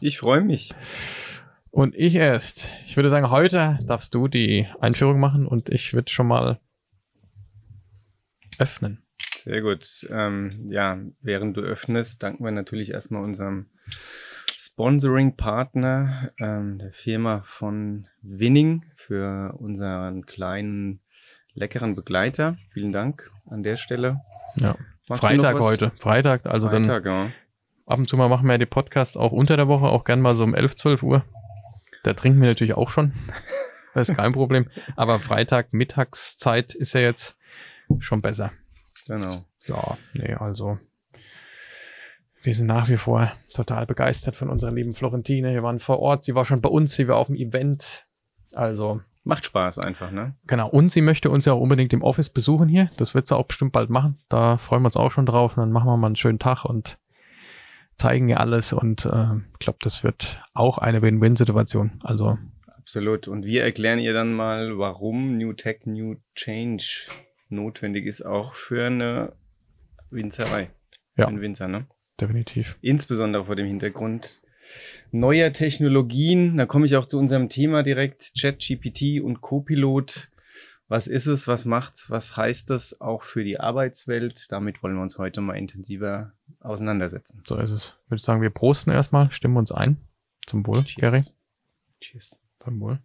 Ich freue mich. Und ich erst. Ich würde sagen, heute darfst du die Einführung machen und ich würde schon mal öffnen. Sehr gut. Ähm, ja, während du öffnest, danken wir natürlich erstmal unserem Sponsoring-Partner, ähm, der Firma von Winning, für unseren kleinen, leckeren Begleiter. Vielen Dank an der Stelle. Ja. Freitag heute. Freitag, also Freitag, dann. Ja. Ab und zu mal machen wir ja die Podcasts auch unter der Woche, auch gern mal so um 11, 12 Uhr. Da trinken wir natürlich auch schon. das ist kein Problem. Aber Freitag, Mittagszeit ist ja jetzt schon besser. Genau. Ja, nee, also wir sind nach wie vor total begeistert von unserer lieben Florentine. Wir waren vor Ort, sie war schon bei uns, sie war auf dem Event. Also. Macht Spaß einfach, ne? Genau. Und sie möchte uns ja auch unbedingt im Office besuchen hier. Das wird sie auch bestimmt bald machen. Da freuen wir uns auch schon drauf. Und dann machen wir mal einen schönen Tag und zeigen ihr alles. Und äh, ich glaube, das wird auch eine Win-Win-Situation. Also. Absolut. Und wir erklären ihr dann mal, warum New Tech, New Change notwendig ist, auch für eine Winzerei. Ja. Ein Winzer, ne? Definitiv. Insbesondere vor dem Hintergrund neuer Technologien. Da komme ich auch zu unserem Thema direkt. ChatGPT und Copilot. Was ist es? Was macht's? Was heißt das auch für die Arbeitswelt? Damit wollen wir uns heute mal intensiver auseinandersetzen. So ist es. Ich würde sagen, wir prosten erstmal, stimmen uns ein. Zum Wohl, Cheers. Gary. Cheers. Zum Wohl.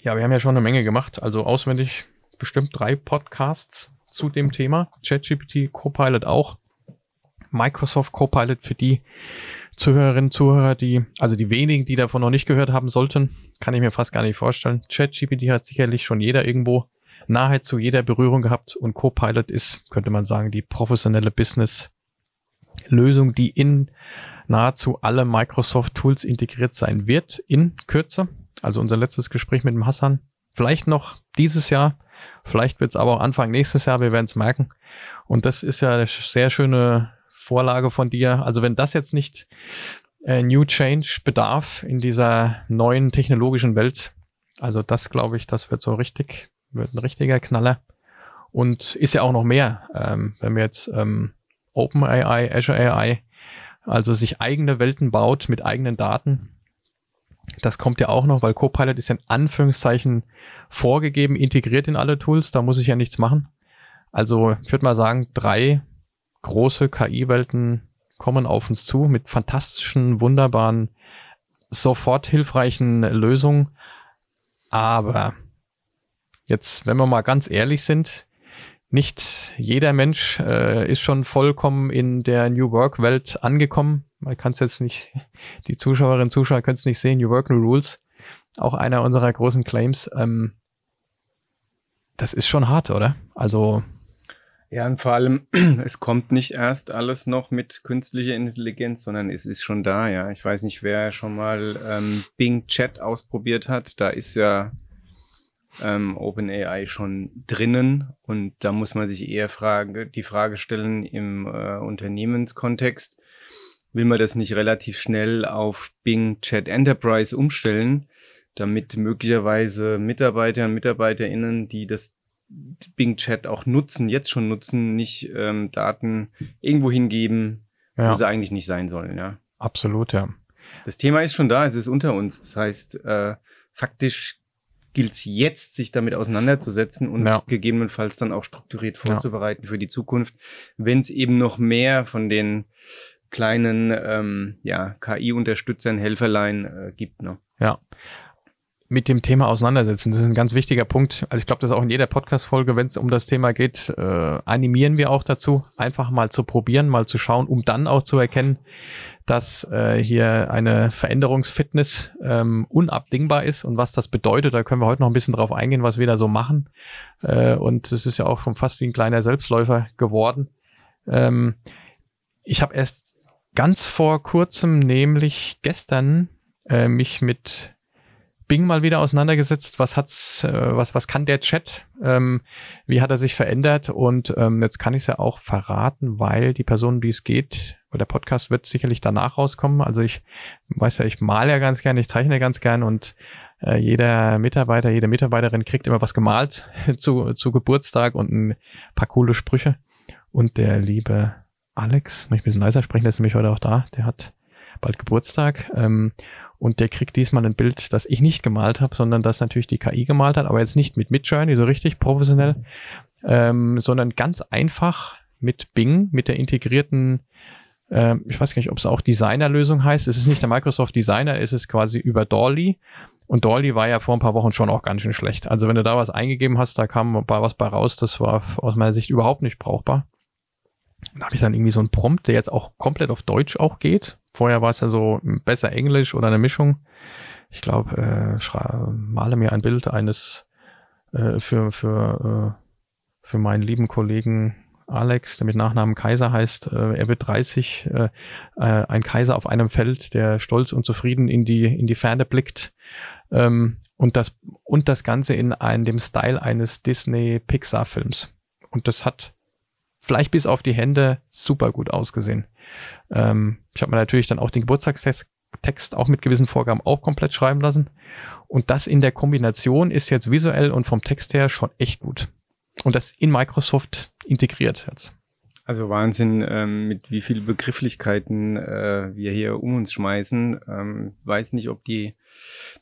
Ja, wir haben ja schon eine Menge gemacht. Also auswendig bestimmt drei Podcasts zu dem Thema. ChatGPT, Copilot auch. Microsoft Copilot für die Zuhörerinnen und Zuhörer, die, also die wenigen, die davon noch nicht gehört haben sollten, kann ich mir fast gar nicht vorstellen. ChatGPT hat sicherlich schon jeder irgendwo nahezu jeder Berührung gehabt und Copilot ist, könnte man sagen, die professionelle Business-Lösung, die in nahezu alle Microsoft-Tools integriert sein wird in Kürze. Also unser letztes Gespräch mit dem Hassan. Vielleicht noch dieses Jahr, vielleicht wird es aber auch Anfang nächstes Jahr, wir werden es merken. Und das ist ja eine sehr schöne Vorlage von dir. Also wenn das jetzt nicht äh, New Change bedarf in dieser neuen technologischen Welt, also das glaube ich, das wird so richtig, wird ein richtiger Knaller. Und ist ja auch noch mehr, ähm, wenn wir jetzt ähm, OpenAI, Azure AI, also sich eigene Welten baut mit eigenen Daten. Das kommt ja auch noch, weil Copilot ist ja in Anführungszeichen vorgegeben, integriert in alle Tools, da muss ich ja nichts machen. Also ich würde mal sagen, drei große KI-Welten kommen auf uns zu mit fantastischen, wunderbaren, sofort hilfreichen Lösungen. Aber jetzt, wenn wir mal ganz ehrlich sind, nicht jeder Mensch äh, ist schon vollkommen in der New Work Welt angekommen. Man kann es jetzt nicht, die Zuschauerinnen und Zuschauer können es nicht sehen. New Work, New Rules. Auch einer unserer großen Claims. Ähm, das ist schon hart, oder? Also ja, und vor allem, es kommt nicht erst alles noch mit künstlicher Intelligenz, sondern es ist schon da, ja. Ich weiß nicht, wer schon mal ähm, Bing Chat ausprobiert hat. Da ist ja ähm, OpenAI schon drinnen und da muss man sich eher Frage, die Frage stellen im äh, Unternehmenskontext, will man das nicht relativ schnell auf Bing Chat Enterprise umstellen, damit möglicherweise Mitarbeiter und MitarbeiterInnen, die das Bing Chat auch nutzen, jetzt schon nutzen, nicht ähm, Daten irgendwo hingeben, ja. wo sie eigentlich nicht sein sollen, ja. Absolut, ja. Das Thema ist schon da, es ist unter uns. Das heißt, äh, faktisch gilt es jetzt, sich damit auseinanderzusetzen und ja. gegebenenfalls dann auch strukturiert vorzubereiten ja. für die Zukunft, wenn es eben noch mehr von den kleinen ähm, ja, KI-Unterstützern, Helferlein äh, gibt. Ne? Ja, mit dem Thema auseinandersetzen. Das ist ein ganz wichtiger Punkt. Also ich glaube, das ist auch in jeder Podcast-Folge, wenn es um das Thema geht, äh, animieren wir auch dazu, einfach mal zu probieren, mal zu schauen, um dann auch zu erkennen, dass äh, hier eine Veränderungsfitness ähm, unabdingbar ist und was das bedeutet. Da können wir heute noch ein bisschen drauf eingehen, was wir da so machen. Äh, und es ist ja auch schon fast wie ein kleiner Selbstläufer geworden. Ähm, ich habe erst ganz vor kurzem, nämlich gestern, äh, mich mit Bing mal wieder auseinandergesetzt. Was hat's, äh, was, was kann der Chat? Ähm, wie hat er sich verändert? Und ähm, jetzt kann ich es ja auch verraten, weil die Person, wie es geht, oder der Podcast wird sicherlich danach rauskommen. Also ich weiß ja, ich male ja ganz gern, ich zeichne ganz gern und äh, jeder Mitarbeiter, jede Mitarbeiterin kriegt immer was gemalt zu, zu Geburtstag und ein paar coole Sprüche. Und der liebe Alex, möchte ich ein bisschen leiser sprechen, der ist nämlich heute auch da, der hat bald Geburtstag. Ähm, und der kriegt diesmal ein Bild, das ich nicht gemalt habe, sondern das natürlich die KI gemalt hat, aber jetzt nicht mit Midjourney, so richtig professionell, ähm, sondern ganz einfach mit Bing, mit der integrierten, äh, ich weiß gar nicht, ob es auch Designer-Lösung heißt. Es ist nicht der Microsoft Designer, es ist quasi über Dolly. Und Dolly war ja vor ein paar Wochen schon auch ganz schön schlecht. Also wenn du da was eingegeben hast, da kam was bei raus, das war aus meiner Sicht überhaupt nicht brauchbar. Da habe ich dann irgendwie so einen Prompt, der jetzt auch komplett auf Deutsch auch geht. Vorher war es ja so besser Englisch oder eine Mischung. Ich glaube, äh, male mir ein Bild eines äh, für, für, äh, für meinen lieben Kollegen Alex, der mit Nachnamen Kaiser heißt. Äh, er wird 30, äh, äh, ein Kaiser auf einem Feld, der stolz und zufrieden in die, in die Ferne blickt. Ähm, und, das, und das Ganze in einem, dem Style eines Disney-Pixar-Films. Und das hat vielleicht bis auf die Hände super gut ausgesehen. Ähm, ich habe mir natürlich dann auch den Geburtstagstext auch mit gewissen Vorgaben auch komplett schreiben lassen. Und das in der Kombination ist jetzt visuell und vom Text her schon echt gut. Und das in Microsoft integriert jetzt. Also Wahnsinn, ähm, mit wie viel Begrifflichkeiten äh, wir hier um uns schmeißen. Ähm, weiß nicht, ob die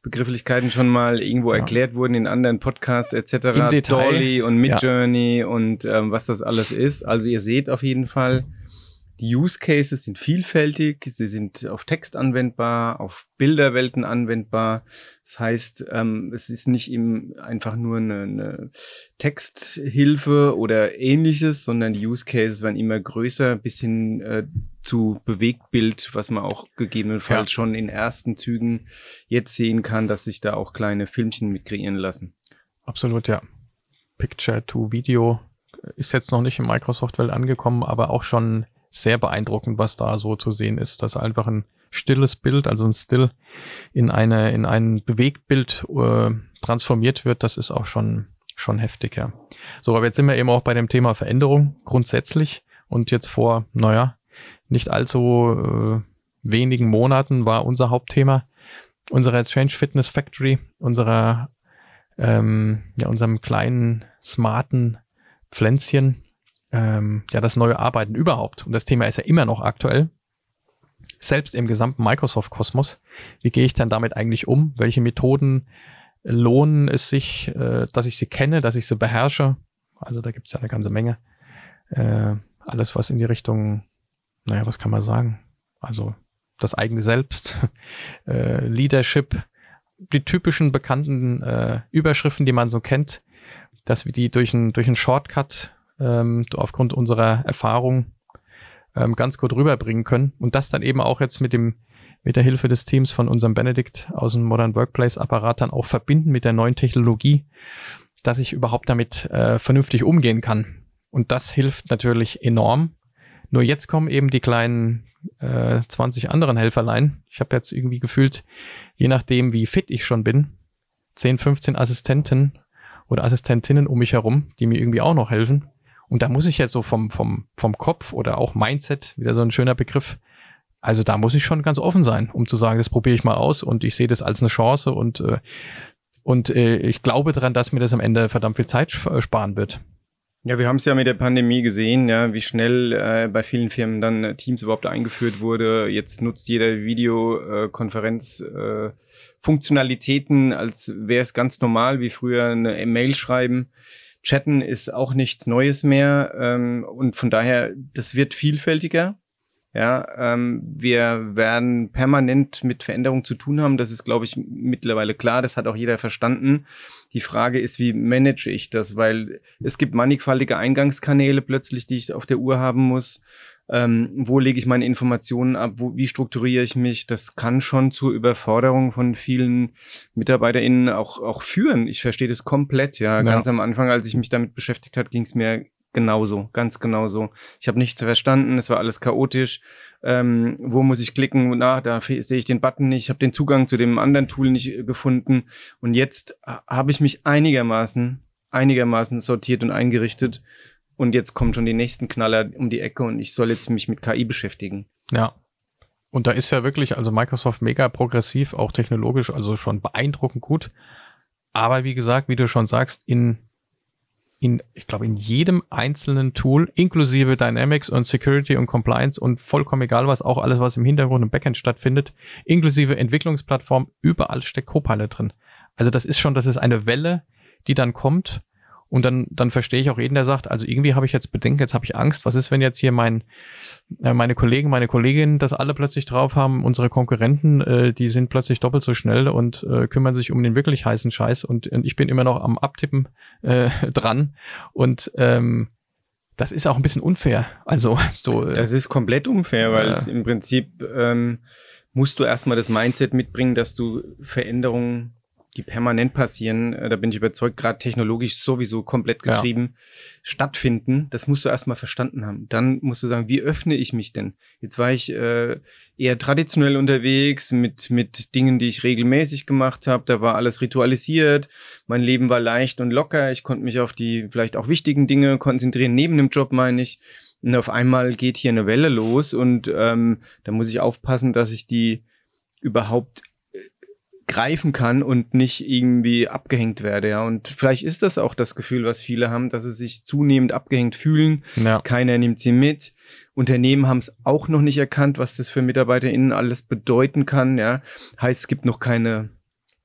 Begrifflichkeiten schon mal irgendwo ja. erklärt wurden in anderen Podcasts etc. Dolly und Midjourney ja. und ähm, was das alles ist. Also ihr seht auf jeden Fall, die Use Cases sind vielfältig, sie sind auf Text anwendbar, auf Bilderwelten anwendbar. Das heißt, ähm, es ist nicht eben einfach nur eine, eine, Texthilfe oder ähnliches, sondern die Use Cases werden immer größer bis hin äh, zu Bewegtbild, was man auch gegebenenfalls ja. schon in ersten Zügen jetzt sehen kann, dass sich da auch kleine Filmchen mit kreieren lassen. Absolut, ja. Picture to Video ist jetzt noch nicht in Microsoft-Welt angekommen, aber auch schon sehr beeindruckend, was da so zu sehen ist, dass einfach ein stilles Bild, also ein Still, in eine in ein Bewegtbild äh, transformiert wird. Das ist auch schon schon heftig, ja. So, aber jetzt sind wir eben auch bei dem Thema Veränderung grundsätzlich und jetzt vor, naja, nicht allzu äh, wenigen Monaten war unser Hauptthema unserer Change Fitness Factory, unserer ähm, ja unserem kleinen smarten Pflänzchen, ähm, ja, das neue Arbeiten überhaupt. Und das Thema ist ja immer noch aktuell. Selbst im gesamten Microsoft-Kosmos. Wie gehe ich dann damit eigentlich um? Welche Methoden lohnen es sich, äh, dass ich sie kenne, dass ich sie beherrsche? Also da gibt es ja eine ganze Menge. Äh, alles, was in die Richtung, naja, was kann man sagen? Also das eigene Selbst, äh, Leadership, die typischen bekannten äh, Überschriften, die man so kennt, dass wir die durch einen durch einen Shortcut ähm, aufgrund unserer Erfahrung ähm, ganz gut rüberbringen können. Und das dann eben auch jetzt mit dem mit der Hilfe des Teams von unserem Benedikt aus dem Modern Workplace Apparat dann auch verbinden mit der neuen Technologie, dass ich überhaupt damit äh, vernünftig umgehen kann. Und das hilft natürlich enorm. Nur jetzt kommen eben die kleinen äh, 20 anderen Helferlein. Ich habe jetzt irgendwie gefühlt, je nachdem, wie fit ich schon bin, 10, 15 Assistenten oder Assistentinnen um mich herum, die mir irgendwie auch noch helfen. Und da muss ich jetzt so vom, vom, vom Kopf oder auch Mindset, wieder so ein schöner Begriff, also da muss ich schon ganz offen sein, um zu sagen, das probiere ich mal aus und ich sehe das als eine Chance und, äh, und äh, ich glaube daran, dass mir das am Ende verdammt viel Zeit sparen wird. Ja, wir haben es ja mit der Pandemie gesehen, ja, wie schnell äh, bei vielen Firmen dann äh, Teams überhaupt eingeführt wurde. Jetzt nutzt jeder Videokonferenz äh, Funktionalitäten, als wäre es ganz normal, wie früher eine E-Mail schreiben. Chatten ist auch nichts Neues mehr ähm, und von daher, das wird vielfältiger. Ja, ähm, wir werden permanent mit Veränderungen zu tun haben. Das ist, glaube ich, mittlerweile klar. Das hat auch jeder verstanden. Die Frage ist, wie manage ich das? Weil es gibt mannigfaltige Eingangskanäle plötzlich, die ich auf der Uhr haben muss ähm, wo lege ich meine Informationen ab, wo, wie strukturiere ich mich, das kann schon zur Überforderung von vielen MitarbeiterInnen auch, auch führen. Ich verstehe das komplett, ja. ja. Ganz am Anfang, als ich mich damit beschäftigt hat, ging es mir genauso, ganz genauso. Ich habe nichts verstanden, es war alles chaotisch. Ähm, wo muss ich klicken? Na, da sehe ich den Button nicht, ich habe den Zugang zu dem anderen Tool nicht äh, gefunden. Und jetzt äh, habe ich mich einigermaßen, einigermaßen sortiert und eingerichtet und jetzt kommen schon die nächsten Knaller um die Ecke und ich soll jetzt mich mit KI beschäftigen. Ja. Und da ist ja wirklich, also Microsoft mega progressiv, auch technologisch, also schon beeindruckend gut. Aber wie gesagt, wie du schon sagst, in in, ich glaube, in jedem einzelnen Tool, inklusive Dynamics und Security und Compliance und vollkommen egal was, auch alles, was im Hintergrund im Backend stattfindet, inklusive Entwicklungsplattform, überall steckt Copilot drin. Also das ist schon, das ist eine Welle, die dann kommt und dann, dann verstehe ich auch jeden, der sagt, also irgendwie habe ich jetzt Bedenken, jetzt habe ich Angst. Was ist, wenn jetzt hier mein, äh, meine Kollegen, meine Kolleginnen das alle plötzlich drauf haben? Unsere Konkurrenten, äh, die sind plötzlich doppelt so schnell und äh, kümmern sich um den wirklich heißen Scheiß. Und, und ich bin immer noch am Abtippen äh, dran. Und ähm, das ist auch ein bisschen unfair. Also so. Äh, das ist komplett unfair, weil es im Prinzip ähm, musst du erstmal das Mindset mitbringen, dass du Veränderungen die permanent passieren, äh, da bin ich überzeugt, gerade technologisch sowieso komplett getrieben, ja. stattfinden. Das musst du erstmal verstanden haben. Dann musst du sagen, wie öffne ich mich denn? Jetzt war ich äh, eher traditionell unterwegs mit, mit Dingen, die ich regelmäßig gemacht habe. Da war alles ritualisiert. Mein Leben war leicht und locker. Ich konnte mich auf die vielleicht auch wichtigen Dinge konzentrieren, neben dem Job meine ich. Und auf einmal geht hier eine Welle los und ähm, da muss ich aufpassen, dass ich die überhaupt greifen kann und nicht irgendwie abgehängt werde, ja. Und vielleicht ist das auch das Gefühl, was viele haben, dass sie sich zunehmend abgehängt fühlen. Ja. Keiner nimmt sie mit. Unternehmen haben es auch noch nicht erkannt, was das für MitarbeiterInnen alles bedeuten kann, ja. Heißt, es gibt noch keine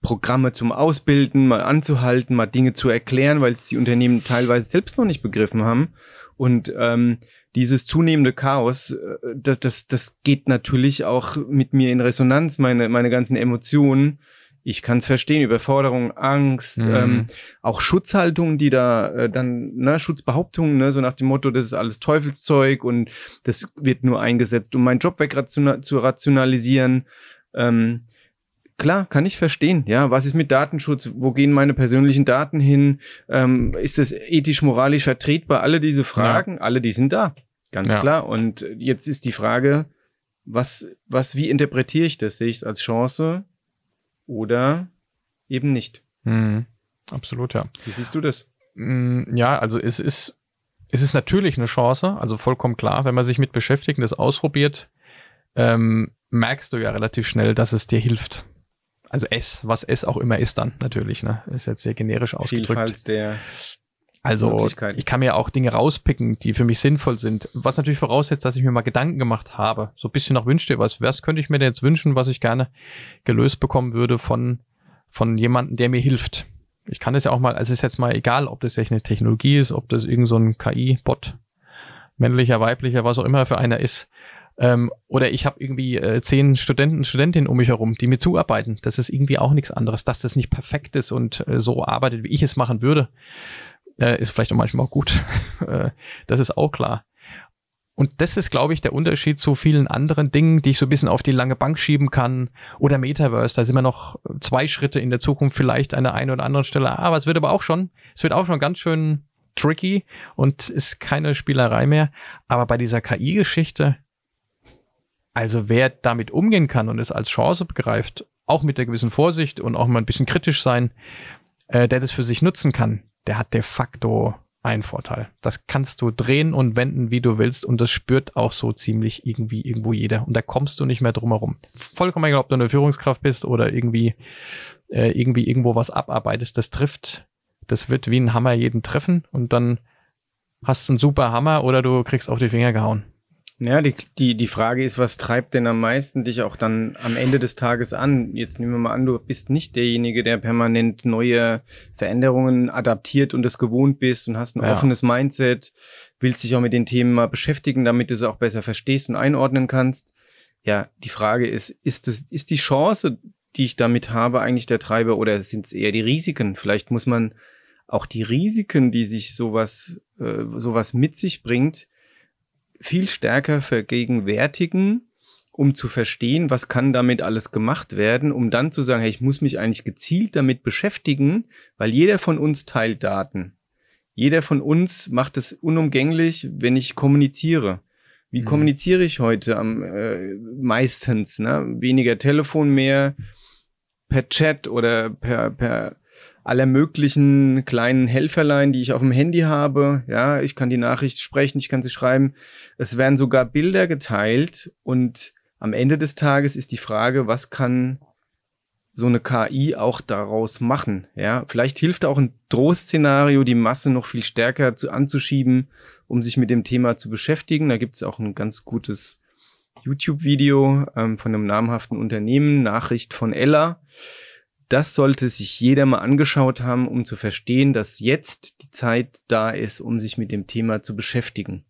Programme zum Ausbilden, mal anzuhalten, mal Dinge zu erklären, weil es die Unternehmen teilweise selbst noch nicht begriffen haben. Und ähm, dieses zunehmende Chaos, äh, das, das, das geht natürlich auch mit mir in Resonanz, meine, meine ganzen Emotionen. Ich kann es verstehen, Überforderung, Angst, mhm. ähm, auch Schutzhaltungen, die da äh, dann, ne, Schutzbehauptungen, ne, so nach dem Motto, das ist alles Teufelszeug und das wird nur eingesetzt, um meinen Job weg zu rationalisieren. Ähm, Klar, kann ich verstehen. Ja, was ist mit Datenschutz? Wo gehen meine persönlichen Daten hin? Ähm, ist das ethisch, moralisch vertretbar? Alle diese Fragen, ja. alle die sind da. Ganz ja. klar. Und jetzt ist die Frage, was, was, wie interpretiere ich das? Sehe ich es als Chance oder eben nicht? Mhm. Absolut, ja. Wie siehst du das? Mm, ja, also es ist, es ist natürlich eine Chance, also vollkommen klar, wenn man sich mit beschäftigt und das ausprobiert, ähm, merkst du ja relativ schnell, dass es dir hilft also S, was S auch immer ist dann natürlich, ne? Ist jetzt sehr generisch ausgedrückt. Vielfalt der also ich kann mir auch Dinge rauspicken, die für mich sinnvoll sind. Was natürlich voraussetzt, dass ich mir mal Gedanken gemacht habe. So ein bisschen nach Wünsche, was, was könnte ich mir denn jetzt wünschen, was ich gerne gelöst bekommen würde von, von jemandem, der mir hilft. Ich kann das ja auch mal, also es ist jetzt mal egal, ob das echt eine Technologie ist, ob das irgend so ein KI-Bot, männlicher, weiblicher, was auch immer für einer ist. Ähm, oder ich habe irgendwie äh, zehn Studenten, Studentinnen um mich herum, die mir zuarbeiten. Das ist irgendwie auch nichts anderes. Dass das nicht perfekt ist und äh, so arbeitet, wie ich es machen würde, äh, ist vielleicht auch manchmal auch gut. Äh, das ist auch klar. Und das ist, glaube ich, der Unterschied zu vielen anderen Dingen, die ich so ein bisschen auf die lange Bank schieben kann. Oder Metaverse, da sind wir noch zwei Schritte in der Zukunft, vielleicht an der einen oder anderen Stelle. Aber es wird aber auch schon, es wird auch schon ganz schön tricky und ist keine Spielerei mehr. Aber bei dieser KI-Geschichte, also wer damit umgehen kann und es als Chance begreift, auch mit der gewissen Vorsicht und auch mal ein bisschen kritisch sein, äh, der das für sich nutzen kann, der hat de facto einen Vorteil. Das kannst du drehen und wenden, wie du willst, und das spürt auch so ziemlich irgendwie irgendwo jeder. Und da kommst du nicht mehr drum herum. Vollkommen egal, ob du eine Führungskraft bist oder irgendwie, äh, irgendwie irgendwo was abarbeitest, das trifft, das wird wie ein Hammer jeden treffen und dann hast du einen super Hammer oder du kriegst auf die Finger gehauen. Ja, die, die, die Frage ist, was treibt denn am meisten dich auch dann am Ende des Tages an? Jetzt nehmen wir mal an, du bist nicht derjenige, der permanent neue Veränderungen adaptiert und es gewohnt bist und hast ein ja. offenes Mindset, willst dich auch mit den Themen mal beschäftigen, damit du es auch besser verstehst und einordnen kannst. Ja, die Frage ist, ist es, ist die Chance, die ich damit habe, eigentlich der Treiber oder sind es eher die Risiken? Vielleicht muss man auch die Risiken, die sich sowas, äh, sowas mit sich bringt, viel stärker vergegenwärtigen, um zu verstehen, was kann damit alles gemacht werden, um dann zu sagen, hey, ich muss mich eigentlich gezielt damit beschäftigen, weil jeder von uns teilt Daten. Jeder von uns macht es unumgänglich, wenn ich kommuniziere. Wie mhm. kommuniziere ich heute am äh, meistens? Ne? Weniger Telefon, mehr per Chat oder per, per aller möglichen kleinen Helferlein, die ich auf dem Handy habe. Ja, ich kann die Nachricht sprechen, ich kann sie schreiben. Es werden sogar Bilder geteilt und am Ende des Tages ist die Frage, was kann so eine KI auch daraus machen? Ja, vielleicht hilft auch ein Drohszenario, die Masse noch viel stärker zu, anzuschieben, um sich mit dem Thema zu beschäftigen. Da gibt es auch ein ganz gutes YouTube-Video ähm, von einem namhaften Unternehmen, Nachricht von Ella. Das sollte sich jeder mal angeschaut haben, um zu verstehen, dass jetzt die Zeit da ist, um sich mit dem Thema zu beschäftigen.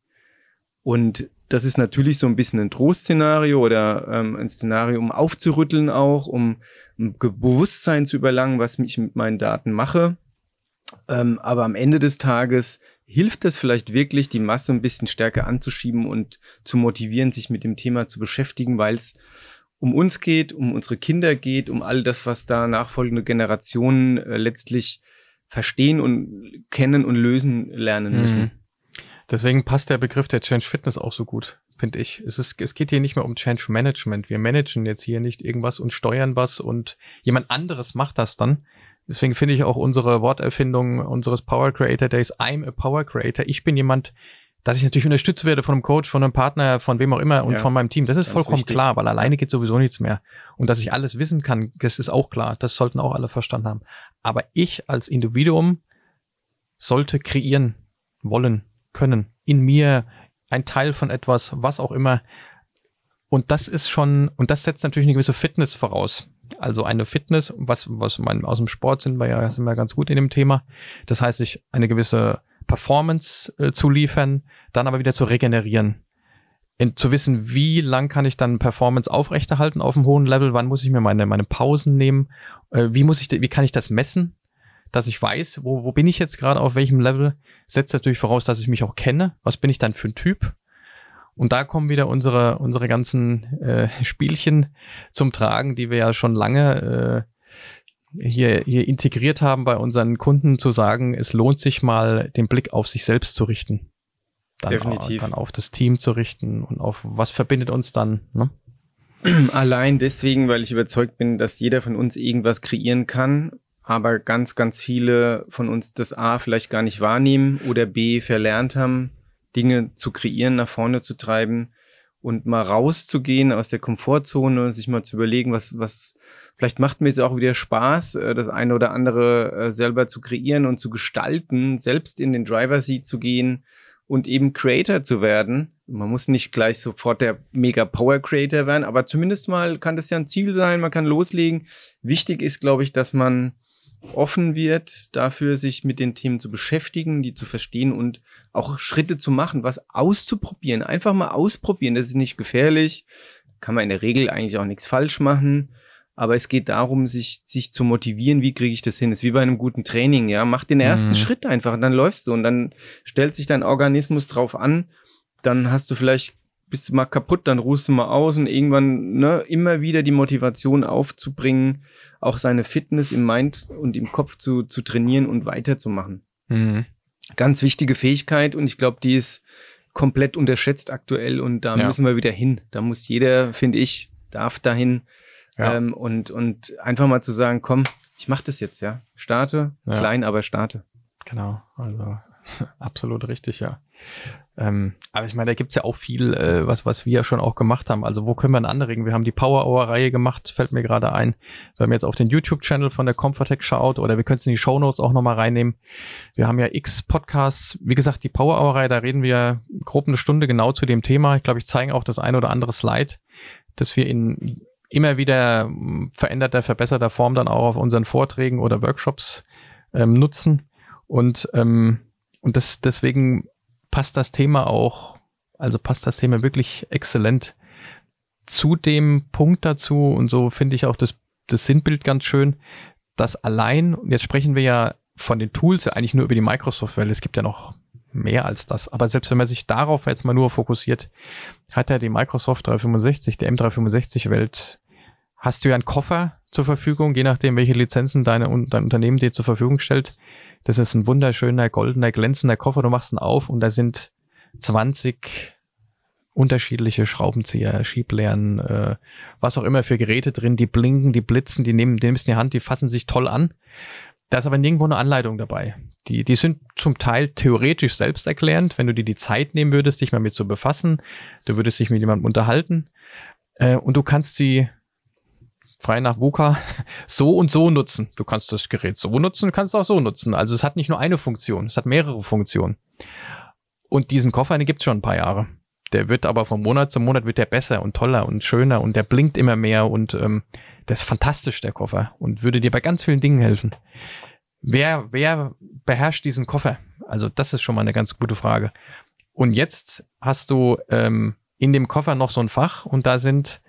Und das ist natürlich so ein bisschen ein Trostszenario oder ähm, ein Szenario, um aufzurütteln auch, um, um Bewusstsein zu überlangen, was ich mit meinen Daten mache. Ähm, aber am Ende des Tages hilft es vielleicht wirklich, die Masse ein bisschen stärker anzuschieben und zu motivieren, sich mit dem Thema zu beschäftigen, weil es um uns geht, um unsere Kinder geht, um all das, was da nachfolgende Generationen äh, letztlich verstehen und kennen und lösen lernen müssen. Mhm. Deswegen passt der Begriff der Change Fitness auch so gut, finde ich. Es, ist, es geht hier nicht mehr um Change Management. Wir managen jetzt hier nicht irgendwas und steuern was und jemand anderes macht das dann. Deswegen finde ich auch unsere Worterfindung unseres Power Creator Days, I'm a Power Creator. Ich bin jemand, dass ich natürlich unterstützt werde von einem Coach, von einem Partner, von wem auch immer und ja, von meinem Team. Das ist vollkommen wichtig. klar, weil alleine geht sowieso nichts mehr. Und dass ich alles wissen kann, das ist auch klar. Das sollten auch alle verstanden haben. Aber ich als Individuum sollte kreieren wollen können. In mir ein Teil von etwas, was auch immer. Und das ist schon, und das setzt natürlich eine gewisse Fitness voraus. Also eine Fitness, was, was mein, aus dem Sport sind wir ja, sind wir ganz gut in dem Thema. Das heißt, sich eine gewisse Performance äh, zu liefern, dann aber wieder zu regenerieren. In, zu wissen, wie lang kann ich dann Performance aufrechterhalten auf einem hohen Level, wann muss ich mir meine, meine Pausen nehmen, äh, wie muss ich, wie kann ich das messen? dass ich weiß, wo, wo bin ich jetzt gerade auf welchem Level, setzt natürlich voraus, dass ich mich auch kenne. Was bin ich dann für ein Typ? Und da kommen wieder unsere, unsere ganzen äh, Spielchen zum Tragen, die wir ja schon lange äh, hier, hier integriert haben bei unseren Kunden, zu sagen, es lohnt sich mal, den Blick auf sich selbst zu richten. Dann, Definitiv. Dann auf das Team zu richten und auf was verbindet uns dann. Ne? Allein deswegen, weil ich überzeugt bin, dass jeder von uns irgendwas kreieren kann aber ganz, ganz viele von uns das A vielleicht gar nicht wahrnehmen oder B verlernt haben, Dinge zu kreieren, nach vorne zu treiben und mal rauszugehen aus der Komfortzone, sich mal zu überlegen, was, was, vielleicht macht mir es auch wieder Spaß, äh, das eine oder andere äh, selber zu kreieren und zu gestalten, selbst in den Driver Seat zu gehen und eben Creator zu werden. Man muss nicht gleich sofort der Mega Power Creator werden, aber zumindest mal kann das ja ein Ziel sein, man kann loslegen. Wichtig ist, glaube ich, dass man offen wird, dafür sich mit den Themen zu beschäftigen, die zu verstehen und auch Schritte zu machen, was auszuprobieren. Einfach mal ausprobieren. Das ist nicht gefährlich. Kann man in der Regel eigentlich auch nichts falsch machen. Aber es geht darum, sich, sich zu motivieren. Wie kriege ich das hin? Das ist wie bei einem guten Training, ja. Mach den ersten mhm. Schritt einfach und dann läufst du und dann stellt sich dein Organismus drauf an. Dann hast du vielleicht bist du mal kaputt, dann ruhst du mal aus und irgendwann ne, immer wieder die Motivation aufzubringen, auch seine Fitness im Mind und im Kopf zu, zu trainieren und weiterzumachen. Mhm. Ganz wichtige Fähigkeit und ich glaube, die ist komplett unterschätzt aktuell und da ja. müssen wir wieder hin. Da muss jeder, finde ich, darf dahin ja. ähm, und, und einfach mal zu sagen, komm, ich mache das jetzt, ja. Starte, ja. klein, aber starte. Genau, also absolut richtig, ja. Ähm, aber ich meine, da gibt's ja auch viel, äh, was, was wir schon auch gemacht haben. Also wo können wir einen anregen? Wir haben die Power Hour-Reihe gemacht, fällt mir gerade ein. Wenn man jetzt auf den YouTube-Channel von der Comfortech schaut oder wir können es in die Show Notes auch nochmal reinnehmen. Wir haben ja x Podcasts. Wie gesagt, die Power Hour-Reihe, da reden wir grob eine Stunde genau zu dem Thema. Ich glaube, ich zeige auch das ein oder andere Slide, dass wir in immer wieder hm, veränderter, verbesserter Form dann auch auf unseren Vorträgen oder Workshops ähm, nutzen. Und, ähm, und das deswegen passt das Thema auch, also passt das Thema wirklich exzellent zu dem Punkt dazu. Und so finde ich auch das, das Sinnbild ganz schön, dass allein, und jetzt sprechen wir ja von den Tools ja eigentlich nur über die Microsoft-Welt, es gibt ja noch mehr als das, aber selbst wenn man sich darauf jetzt mal nur fokussiert, hat ja die Microsoft 365, die M365-Welt, hast du ja einen Koffer zur Verfügung, je nachdem, welche Lizenzen deine, dein Unternehmen dir zur Verfügung stellt, das ist ein wunderschöner, goldener, glänzender Koffer. Du machst ihn auf und da sind 20 unterschiedliche Schraubenzieher, Schieblehren, äh, was auch immer für Geräte drin, die blinken, die blitzen, die nehmen, die nimmst in die Hand, die fassen sich toll an. Da ist aber nirgendwo eine Anleitung dabei. Die, die sind zum Teil theoretisch selbsterklärend, wenn du dir die Zeit nehmen würdest, dich mal mit zu befassen. Du würdest dich mit jemandem unterhalten. Äh, und du kannst sie frei nach VUCA, so und so nutzen. Du kannst das Gerät so nutzen, du kannst es auch so nutzen. Also es hat nicht nur eine Funktion, es hat mehrere Funktionen. Und diesen Koffer, den gibt's schon ein paar Jahre. Der wird aber von Monat zu Monat wird der besser und toller und schöner und der blinkt immer mehr und ähm, der ist fantastisch, der Koffer, und würde dir bei ganz vielen Dingen helfen. Wer, wer beherrscht diesen Koffer? Also das ist schon mal eine ganz gute Frage. Und jetzt hast du ähm, in dem Koffer noch so ein Fach und da sind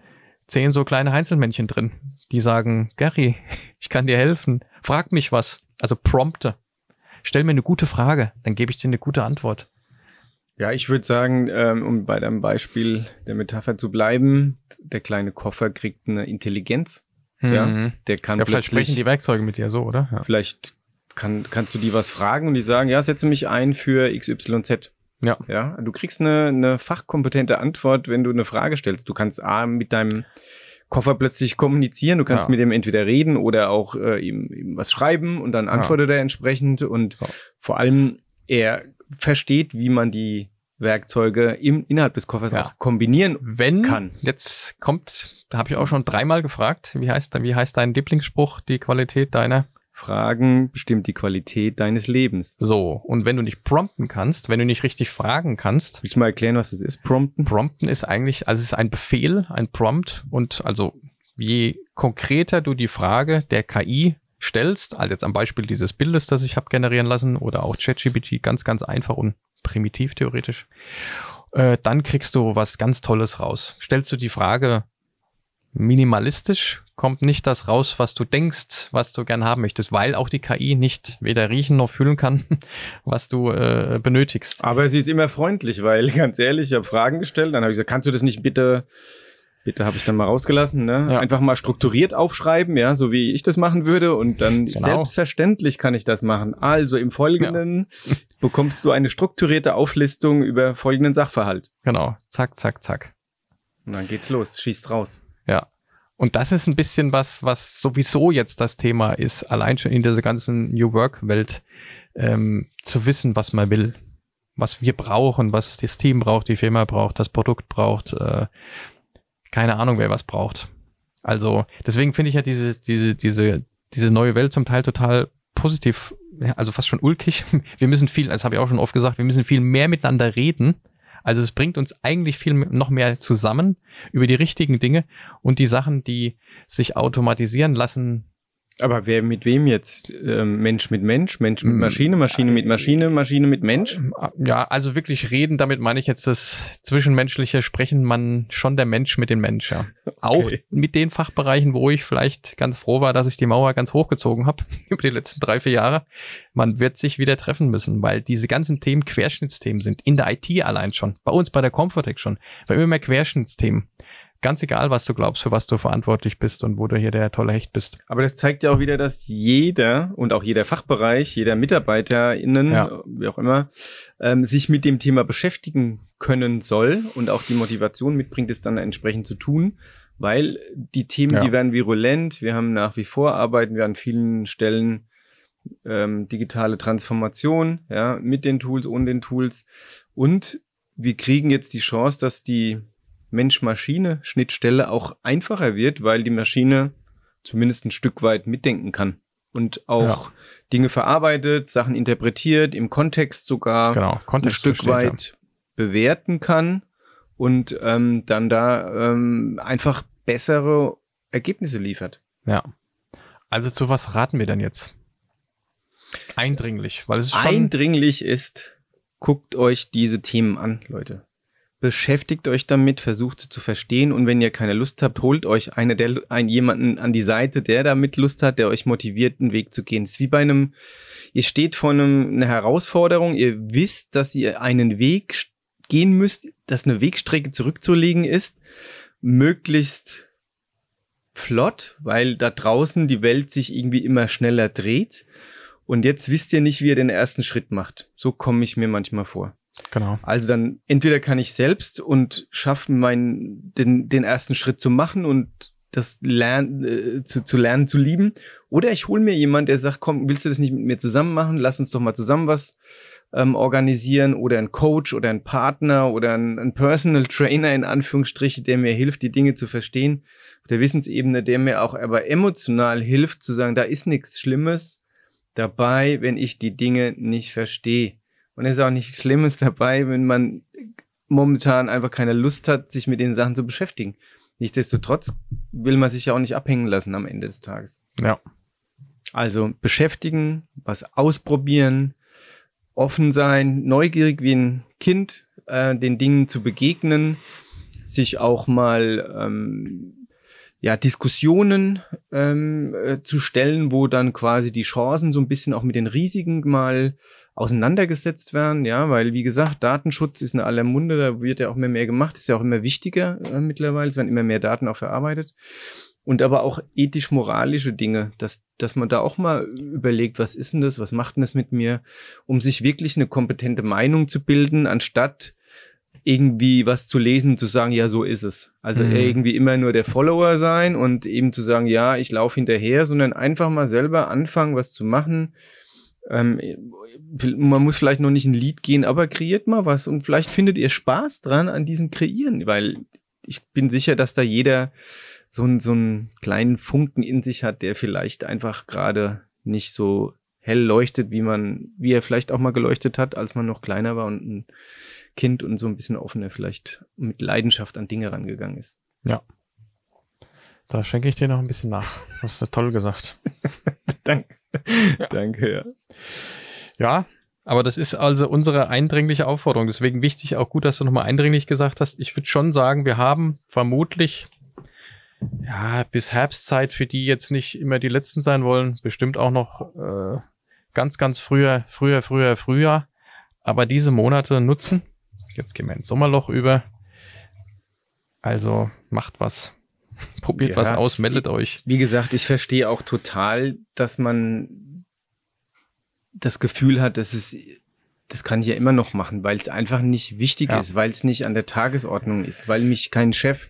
zehn so kleine Einzelmännchen drin, die sagen, Gary, ich kann dir helfen, frag mich was. Also prompte. Stell mir eine gute Frage, dann gebe ich dir eine gute Antwort. Ja, ich würde sagen, ähm, um bei deinem Beispiel der Metapher zu bleiben, der kleine Koffer kriegt eine Intelligenz. Mhm. Ja, der kann Ja, vielleicht sprechen die Werkzeuge mit dir so, oder? Ja. vielleicht kann, kannst du die was fragen und die sagen, ja, setze mich ein für XYZ. Ja. Ja, du kriegst eine, eine fachkompetente Antwort, wenn du eine Frage stellst. Du kannst A, mit deinem Koffer plötzlich kommunizieren, du kannst Ja. mit ihm entweder reden oder auch äh, ihm, ihm was schreiben und dann antwortet er entsprechend und So. vor allem er versteht, wie man die Werkzeuge im, innerhalb des Koffers Ja. auch kombinieren Wenn, kann. jetzt kommt, da habe ich auch schon dreimal gefragt, wie heißt, wie heißt dein Lieblingsspruch, die Qualität deiner? Fragen bestimmt die Qualität deines Lebens. So, und wenn du nicht prompten kannst, wenn du nicht richtig fragen kannst, Willst du mal erklären, was das ist? Prompten? Prompten ist eigentlich, also es ist ein Befehl, ein Prompt und also je konkreter du die Frage der KI stellst, also jetzt am Beispiel dieses Bildes, das ich habe generieren lassen oder auch ChatGPT, ganz, ganz einfach und primitiv theoretisch, äh, dann kriegst du was ganz Tolles raus. Stellst du die Frage minimalistisch, kommt nicht das raus, was du denkst, was du gern haben möchtest, weil auch die KI nicht weder riechen noch fühlen kann, was du äh, benötigst. Aber sie ist immer freundlich, weil ganz ehrlich, ich habe Fragen gestellt, dann habe ich gesagt, kannst du das nicht bitte, bitte habe ich dann mal rausgelassen, ne? Ja. Einfach mal strukturiert aufschreiben, ja, so wie ich das machen würde und dann Genau. selbstverständlich kann ich das machen. Also im Folgenden bekommst du eine strukturierte Auflistung über folgenden Sachverhalt. Genau, zack, zack, zack. Und dann geht's los, schießt raus. Ja. Und das ist ein bisschen was, was sowieso jetzt das Thema ist, allein schon in dieser ganzen New Work-Welt, ähm, zu wissen, was man will, was wir brauchen, was das Team braucht, die Firma braucht, das Produkt braucht, äh, keine Ahnung, wer was braucht. Also deswegen finde ich ja diese, diese, diese, diese neue Welt zum Teil total positiv, also fast schon ulkig. Wir müssen viel, das habe ich auch schon oft gesagt, wir müssen viel mehr miteinander reden. Also es bringt uns eigentlich viel noch mehr zusammen über die richtigen Dinge und die Sachen, die sich automatisieren lassen. Aber wer mit wem jetzt? Ähm, Mensch mit Mensch, Mensch mit Mm, Maschine, Maschine mit Maschine, Maschine mit Mensch? Ja, also wirklich reden, damit meine ich jetzt das zwischenmenschliche Sprechen, man schon der Mensch mit dem Mensch, ja. Auch Okay. mit den Fachbereichen, wo ich vielleicht ganz froh war, dass ich die Mauer ganz hochgezogen habe über die letzten drei, vier Jahre. Man wird sich wieder treffen müssen, weil diese ganzen Themen Querschnittsthemen sind. In der IT allein schon. Bei uns bei der Comfortec schon. Weil immer mehr Querschnittsthemen. Ganz egal, was du glaubst, für was du verantwortlich bist und wo du hier der tolle Hecht bist. Aber das zeigt ja auch wieder, dass jeder und auch jeder Fachbereich, jeder MitarbeiterInnen, Ja. wie auch immer, ähm, sich mit dem Thema beschäftigen können soll und auch die Motivation mitbringt, es dann entsprechend zu tun, weil die Themen, Ja. die werden virulent. Wir haben nach wie vor arbeiten wir an vielen Stellen ähm, digitale Transformation, ja, mit den Tools, ohne den Tools. Und wir kriegen jetzt die Chance, dass die Mensch-Maschine-Schnittstelle auch einfacher wird, weil die Maschine zumindest ein Stück weit mitdenken kann und auch Dinge verarbeitet, Sachen interpretiert, im Kontext sogar Genau, ein Kontext Stück versteht, ja. weit bewerten kann und ähm, dann da ähm, einfach bessere Ergebnisse liefert. Ja. Also zu was raten wir denn jetzt? Eindringlich, weil es ist schon Eindringlich ist, guckt euch diese Themen an, Leute. Beschäftigt euch damit, versucht sie zu verstehen und wenn ihr keine Lust habt, holt euch eine der, einen, jemanden an die Seite, der damit Lust hat, der euch motiviert, einen Weg zu gehen. Es ist wie bei einem, ihr steht vor einem, einer Herausforderung, ihr wisst, dass ihr einen Weg gehen müsst, dass eine Wegstrecke zurückzulegen ist, möglichst flott, weil da draußen die Welt sich irgendwie immer schneller dreht. Und jetzt wisst ihr nicht, wie ihr den ersten Schritt macht. So komme ich mir manchmal vor. Genau. Also dann entweder kann ich selbst und schaffe meinen den, den ersten Schritt zu machen und das lernen, äh, zu, zu lernen zu lieben. Oder ich hole mir jemand, der sagt, komm, willst du das nicht mit mir zusammen machen? Lass uns doch mal zusammen was ähm, organisieren oder ein Coach oder ein Partner oder ein, ein Personal Trainer in Anführungsstrichen, der mir hilft, die Dinge zu verstehen. Auf der Wissensebene, der mir auch aber emotional hilft, zu sagen, da ist nichts Schlimmes dabei, wenn ich die Dinge nicht verstehe. Und es ist auch nichts Schlimmes dabei, wenn man momentan einfach keine Lust hat, sich mit den Sachen zu beschäftigen. Nichtsdestotrotz will man sich ja auch nicht abhängen lassen am Ende des Tages. Ja. Also beschäftigen, was ausprobieren, offen sein, neugierig wie ein Kind, äh, den Dingen zu begegnen, sich auch mal ähm, ja, Diskussionen ähm, äh, zu stellen, wo dann quasi die Chancen so ein bisschen auch mit den Risiken mal auseinandergesetzt werden, ja, weil wie gesagt, Datenschutz ist in aller Munde, da wird ja auch immer mehr gemacht, ist ja auch immer wichtiger äh, mittlerweile, es werden immer mehr Daten auch verarbeitet und aber auch ethisch-moralische Dinge, dass, dass man da auch mal überlegt, was ist denn das, was macht denn das mit mir, um sich wirklich eine kompetente Meinung zu bilden, anstatt irgendwie was zu lesen, zu sagen, ja, so ist es. Also mhm. irgendwie immer nur der Follower sein und eben zu sagen, ja, ich laufe hinterher, sondern einfach mal selber anfangen, was zu machen. Ähm, man muss vielleicht noch nicht ein Lied gehen, aber kreiert mal was und vielleicht findet ihr Spaß dran an diesem Kreieren, weil ich bin sicher, dass da jeder so, ein, so einen kleinen Funken in sich hat, der vielleicht einfach gerade nicht so hell leuchtet, wie man, wie er vielleicht auch mal geleuchtet hat, als man noch kleiner war und ein Kind und so ein bisschen offener vielleicht mit Leidenschaft an Dinge rangegangen ist. Ja. Da schenke ich dir noch ein bisschen nach. Hast du toll gesagt. Danke. Ja. Danke, ja. Ja, aber das ist also unsere eindringliche Aufforderung. Deswegen wichtig, auch gut, dass du nochmal eindringlich gesagt hast. Ich würde schon sagen, wir haben vermutlich ja, bis Herbstzeit, für die jetzt nicht immer die letzten sein wollen, bestimmt auch noch äh, ganz, ganz früher, früher, früher, früher. Aber diese Monate nutzen. Jetzt gehen wir ins Sommerloch über. Also macht was. Probiert ja, was aus, meldet euch. Wie gesagt, ich verstehe auch total, dass man das Gefühl hat, dass es, das kann ich ja immer noch machen, weil es einfach nicht wichtig ja. ist, weil es nicht an der Tagesordnung ist, weil mich kein Chef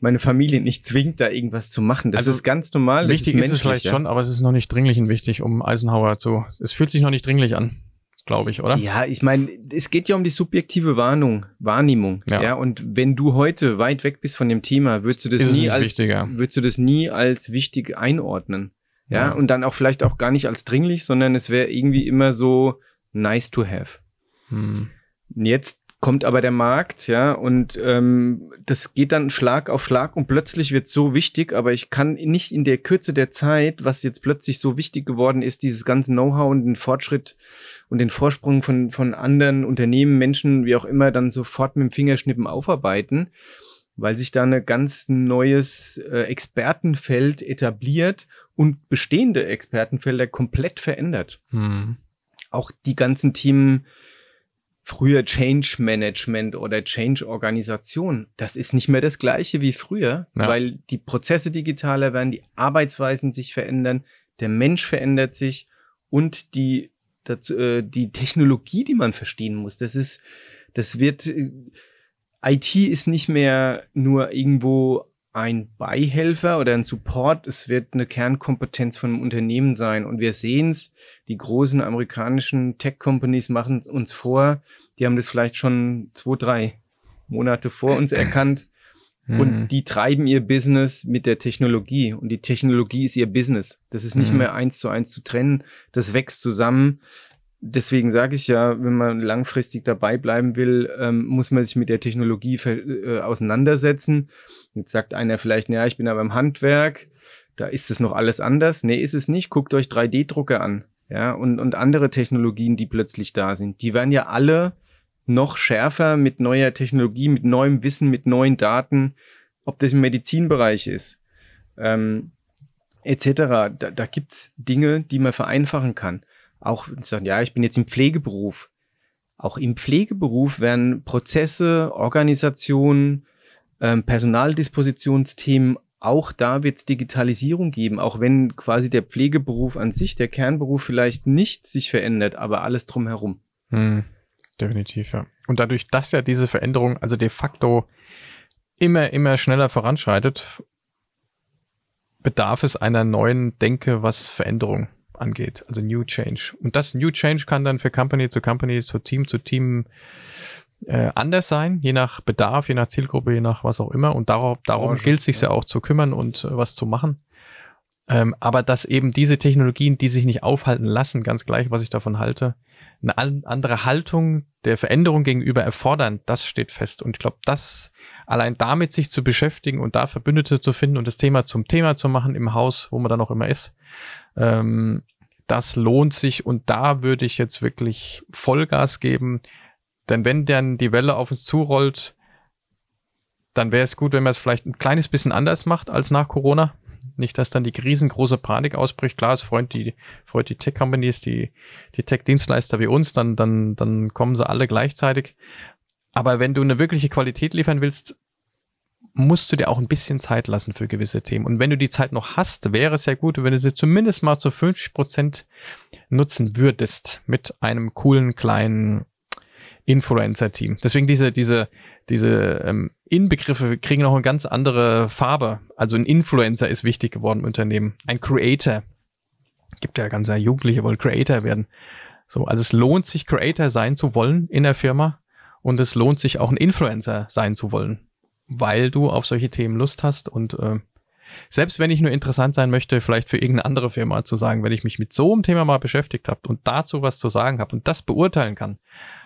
meine Familie nicht zwingt, da irgendwas zu machen. Das also ist ganz normal. Wichtig ist, ist, es vielleicht schon, aber es ist noch nicht dringlich und wichtig, um Eisenhower zu. Es fühlt sich noch nicht dringlich an, glaube ich, oder? Ja, ich meine, es geht ja um die subjektive Warnung, Wahrnehmung. Ja. ja. Und wenn du heute weit weg bist von dem Thema, würdest du das ist nie als wichtiger. würdest du das nie als wichtig einordnen. Ja? ja, und dann auch vielleicht auch gar nicht als dringlich, sondern es wäre irgendwie immer so nice to have. Hm. Jetzt kommt aber der Markt, ja, und ähm, das geht dann Schlag auf Schlag und plötzlich wird so wichtig, aber ich kann nicht in der Kürze der Zeit, was jetzt plötzlich so wichtig geworden ist, dieses ganze Know-how und den Fortschritt und den Vorsprung von, von anderen Unternehmen, Menschen, wie auch immer, dann sofort mit dem Fingerschnippen aufarbeiten, weil sich da ein ganz neues äh, Expertenfeld etabliert und bestehende Expertenfelder komplett verändert. Hm. Auch die ganzen Themen, früher Change Management oder Change Organisation. Das ist nicht mehr das gleiche wie früher, ja. weil die Prozesse digitaler werden, die Arbeitsweisen sich verändern, der Mensch verändert sich und die, dazu, äh, die Technologie, die man verstehen muss. Das ist, das wird, äh, IT ist nicht mehr nur irgendwo ein Beihelfer oder ein Support, es wird eine Kernkompetenz von einem Unternehmen sein. Und wir sehen es, die großen amerikanischen Tech-Companies machen uns vor, die haben das vielleicht schon zwei, drei Monate vor uns erkannt. Und mhm. die treiben ihr Business mit der Technologie. Und die Technologie ist ihr Business. Das ist nicht mhm. mehr eins zu eins zu trennen. Das wächst zusammen deswegen sage ich ja, wenn man langfristig dabei bleiben will, ähm, muss man sich mit der Technologie äh, auseinandersetzen. Jetzt sagt einer vielleicht, ja, ich bin aber im Handwerk, da ist es noch alles anders. Nee, ist es nicht. Guckt euch 3D-Drucker an. Ja, und, und andere Technologien, die plötzlich da sind. Die werden ja alle noch schärfer mit neuer Technologie, mit neuem Wissen, mit neuen Daten, ob das im Medizinbereich ist, ähm, etc. Da, da gibt's Dinge, die man vereinfachen kann auch sagen, ja, ich bin jetzt im Pflegeberuf. Auch im Pflegeberuf werden Prozesse, Organisationen, ähm, Personaldispositionsthemen, auch da wird es Digitalisierung geben, auch wenn quasi der Pflegeberuf an sich, der Kernberuf vielleicht nicht sich verändert, aber alles drumherum. Hm, definitiv, ja. Und dadurch, dass ja diese Veränderung also de facto immer, immer schneller voranschreitet, bedarf es einer neuen Denke, was Veränderung angeht, also New Change. Und das New Change kann dann für Company zu Company, zu Team zu Team äh, anders sein, je nach Bedarf, je nach Zielgruppe, je nach was auch immer. Und darauf, darum Branche, gilt es sich ja. ja auch zu kümmern und äh, was zu machen. Ähm, aber dass eben diese Technologien, die sich nicht aufhalten lassen, ganz gleich, was ich davon halte, eine an, andere Haltung der Veränderung gegenüber erfordern, das steht fest. Und ich glaube, das allein damit sich zu beschäftigen und da Verbündete zu finden und das Thema zum Thema zu machen im Haus, wo man dann auch immer ist, ähm, das lohnt sich und da würde ich jetzt wirklich Vollgas geben, denn wenn dann die Welle auf uns zurollt, dann wäre es gut, wenn man es vielleicht ein kleines bisschen anders macht als nach Corona. Nicht, dass dann die riesengroße Panik ausbricht. Klar, es freut die, freut die Tech-Companies, die, die Tech-Dienstleister wie uns, dann, dann, dann kommen sie alle gleichzeitig. Aber wenn du eine wirkliche Qualität liefern willst, musst du dir auch ein bisschen Zeit lassen für gewisse Themen. Und wenn du die Zeit noch hast, wäre es ja gut, wenn du sie zumindest mal zu 50 Prozent nutzen würdest mit einem coolen kleinen Influencer-Team. Deswegen diese, diese, diese ähm, Inbegriffe kriegen noch eine ganz andere Farbe. Also ein Influencer ist wichtig geworden im Unternehmen. Ein Creator. Gibt ja ganz Jugendliche wollen Creator werden. So, also es lohnt sich, Creator sein zu wollen in der Firma und es lohnt sich auch ein Influencer sein zu wollen, weil du auf solche Themen Lust hast und äh, selbst wenn ich nur interessant sein möchte, vielleicht für irgendeine andere Firma zu sagen, wenn ich mich mit so einem Thema mal beschäftigt habe und dazu was zu sagen habe und das beurteilen kann,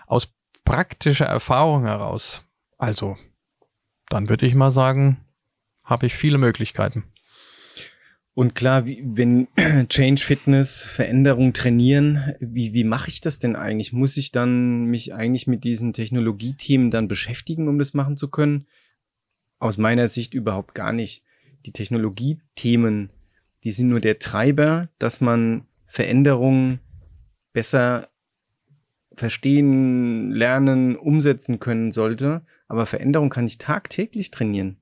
aus praktischer Erfahrung heraus, also dann würde ich mal sagen, habe ich viele Möglichkeiten. Und klar, wie, wenn Change Fitness, Veränderung trainieren, wie, wie mache ich das denn eigentlich? Muss ich dann mich eigentlich mit diesen Technologiethemen dann beschäftigen, um das machen zu können? Aus meiner Sicht überhaupt gar nicht. Die Technologiethemen, die sind nur der Treiber, dass man Veränderungen besser verstehen, lernen, umsetzen können sollte. Aber Veränderung kann ich tagtäglich trainieren.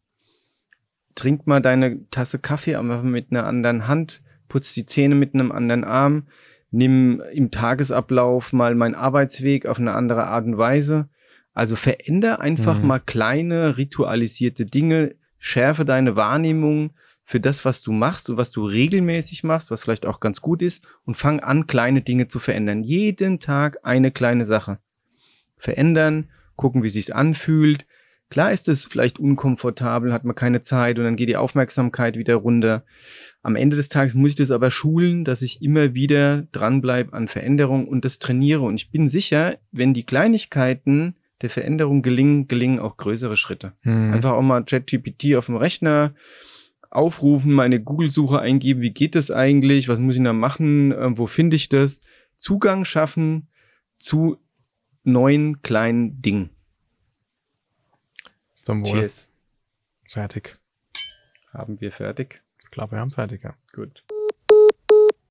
Trink mal deine Tasse Kaffee aber mit einer anderen Hand, putz die Zähne mit einem anderen Arm, nimm im Tagesablauf mal meinen Arbeitsweg auf eine andere Art und Weise. Also veränder einfach Mhm. mal kleine ritualisierte Dinge, schärfe deine Wahrnehmung für das, was du machst und was du regelmäßig machst, was vielleicht auch ganz gut ist und fang an, kleine Dinge zu verändern. Jeden Tag eine kleine Sache. Verändern, gucken, wie sich's anfühlt. Klar ist es vielleicht unkomfortabel, hat man keine Zeit und dann geht die Aufmerksamkeit wieder runter. Am Ende des Tages muss ich das aber schulen, dass ich immer wieder dranbleibe an Veränderung und das trainiere. Und ich bin sicher, wenn die Kleinigkeiten der Veränderung gelingen, gelingen auch größere Schritte. Hm. Einfach auch mal ChatGPT auf dem Rechner aufrufen, meine Google-Suche eingeben, wie geht das eigentlich, was muss ich da machen, äh, wo finde ich das? Zugang schaffen zu neuen kleinen Dingen. Zum Wohl. Cheers. Fertig. Haben wir fertig? Ich glaube, wir haben fertig, ja. Gut.